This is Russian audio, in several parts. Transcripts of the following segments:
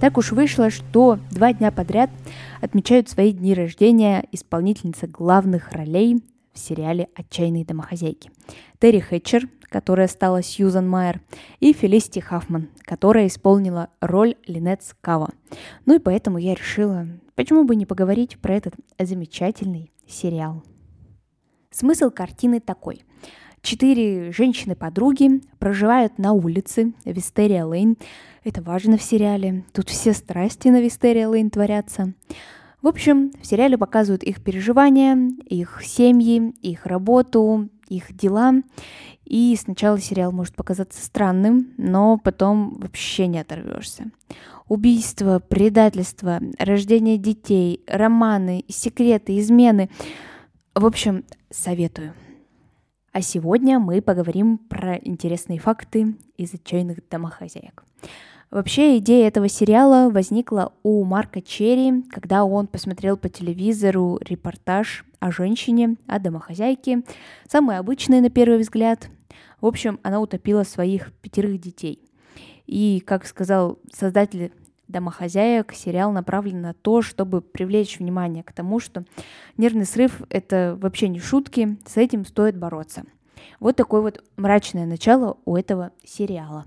Так уж вышло, что два дня подряд отмечают свои дни рождения исполнительницы главных ролей в сериале «Отчаянные домохозяйки». Терри Хэтчер, которая стала Сьюзан Майер, и Фелисити Хаффман, которая исполнила роль Линет Скава. Ну и поэтому я решила, почему бы не поговорить про этот замечательный сериал. Смысл картины такой. Четыре женщины-подруги проживают на улице Вистерия Лейн. Это важно в сериале. Тут все страсти на Вистерия Лейн творятся. В общем, в сериале показывают их переживания, их семьи, их работу, их дела. И сначала сериал может показаться странным, но потом вообще не оторвешься. Убийство, предательство, рождение детей, романы, секреты, измены. В общем, советую. А сегодня мы поговорим про интересные факты из отчаянных домохозяек. Вообще идея этого сериала возникла у Марка Черри, когда он посмотрел по телевизору репортаж о женщине, о домохозяйке, самый обычный на первый взгляд. В общем, она утопила своих пятерых детей. И, как сказал создатель домохозяек сериал направлен на то, чтобы привлечь внимание к тому, что нервный срыв — это вообще не шутки, с этим стоит бороться. Вот такое вот мрачное начало у этого сериала.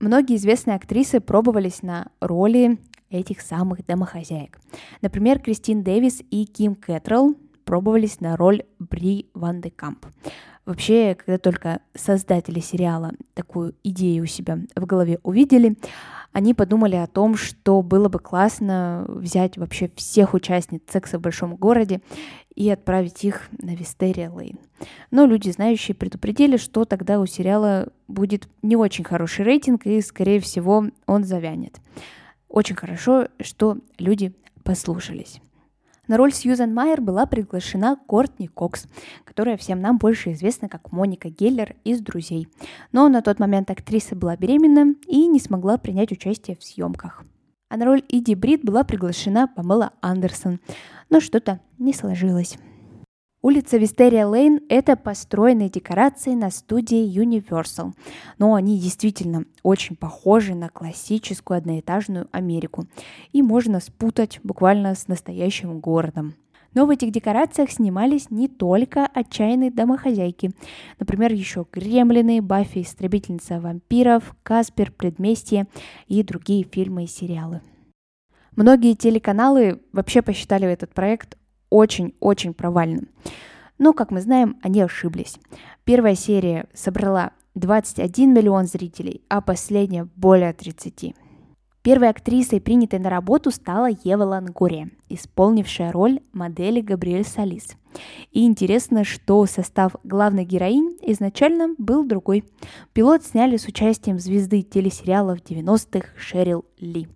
Многие известные актрисы пробовались на роли этих самых домохозяек. Например, Кристин Дэвис и Ким Кэтрелл пробовались на роль Бри Ван де Камп. Вообще, когда только создатели сериала такую идею у себя в голове увидели, они подумали о том, что было бы классно взять вообще всех участниц секса в большом городе и отправить их на Вистерия Лейн. Но люди, знающие, предупредили, что тогда у сериала будет не очень хороший рейтинг, и, скорее всего, он завянет. Очень хорошо, что люди послушались. На роль Сьюзан Майер была приглашена Кортни Кокс, которая всем нам больше известна как Моника Геллер из «Друзей». Но на тот момент актриса была беременна и не смогла принять участие в съемках. А на роль Иди Брит была приглашена Памела Андерсон, но что-то не сложилось. Улица Вистерия Лейн – это построенные декорации на студии Universal, но они действительно очень похожи на классическую одноэтажную Америку, и можно спутать буквально с настоящим городом. Но в этих декорациях снимались не только отчаянные домохозяйки. Например, еще Гремлины, Баффи, Истребительница вампиров, Каспер, Предместье и другие фильмы и сериалы. Многие телеканалы вообще посчитали этот проект очень-очень провальным. Но, как мы знаем, они ошиблись. Первая серия собрала 21 миллион зрителей, а последняя более 30. Первой актрисой, принятой на работу, стала Ева Лангория, исполнившая роль модели Габриэль Салис. И интересно, что состав главной героинь изначально был другой. Пилот сняли с участием звезды телесериалов 90-х Шерил Ли.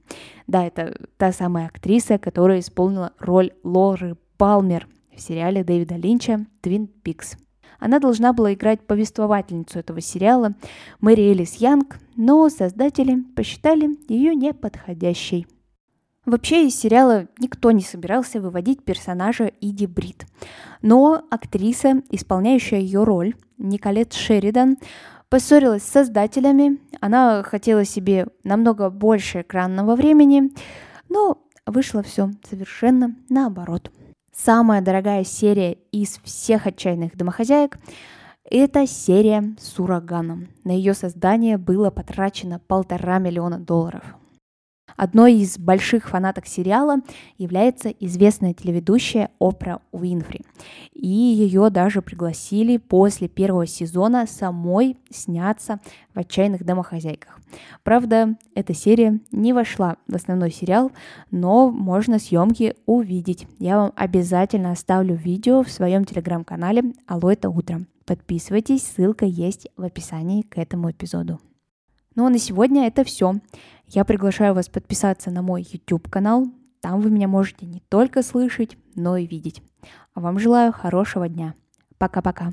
Да, это та самая актриса, которая исполнила роль Лоры Палмер в сериале Дэвида Линча «Твин Пикс». Она должна была играть повествовательницу этого сериала Мэри Элис Янг, но создатели посчитали ее неподходящей. Вообще из сериала никто не собирался выводить персонажа Иди Брит. Но актриса, исполняющая ее роль, Николет Шеридан, поссорилась с создателями. Она хотела себе намного больше экранного времени, но вышло все совершенно наоборот. Самая дорогая серия из всех отчаянных домохозяек – это серия с ураганом. На ее создание было потрачено полтора миллиона долларов. Одной из больших фанаток сериала является известная телеведущая Опра Уинфри. И ее даже пригласили после первого сезона самой сняться в «Отчаянных домохозяйках». Правда, эта серия не вошла в основной сериал, но можно съемки увидеть. Я вам обязательно оставлю видео в своем телеграм-канале «Алло, это утро». Подписывайтесь, ссылка есть в описании к этому эпизоду. Ну а на сегодня это все. Я приглашаю вас подписаться на мой YouTube канал. Там вы меня можете не только слышать, но и видеть. А вам желаю хорошего дня. Пока-пока.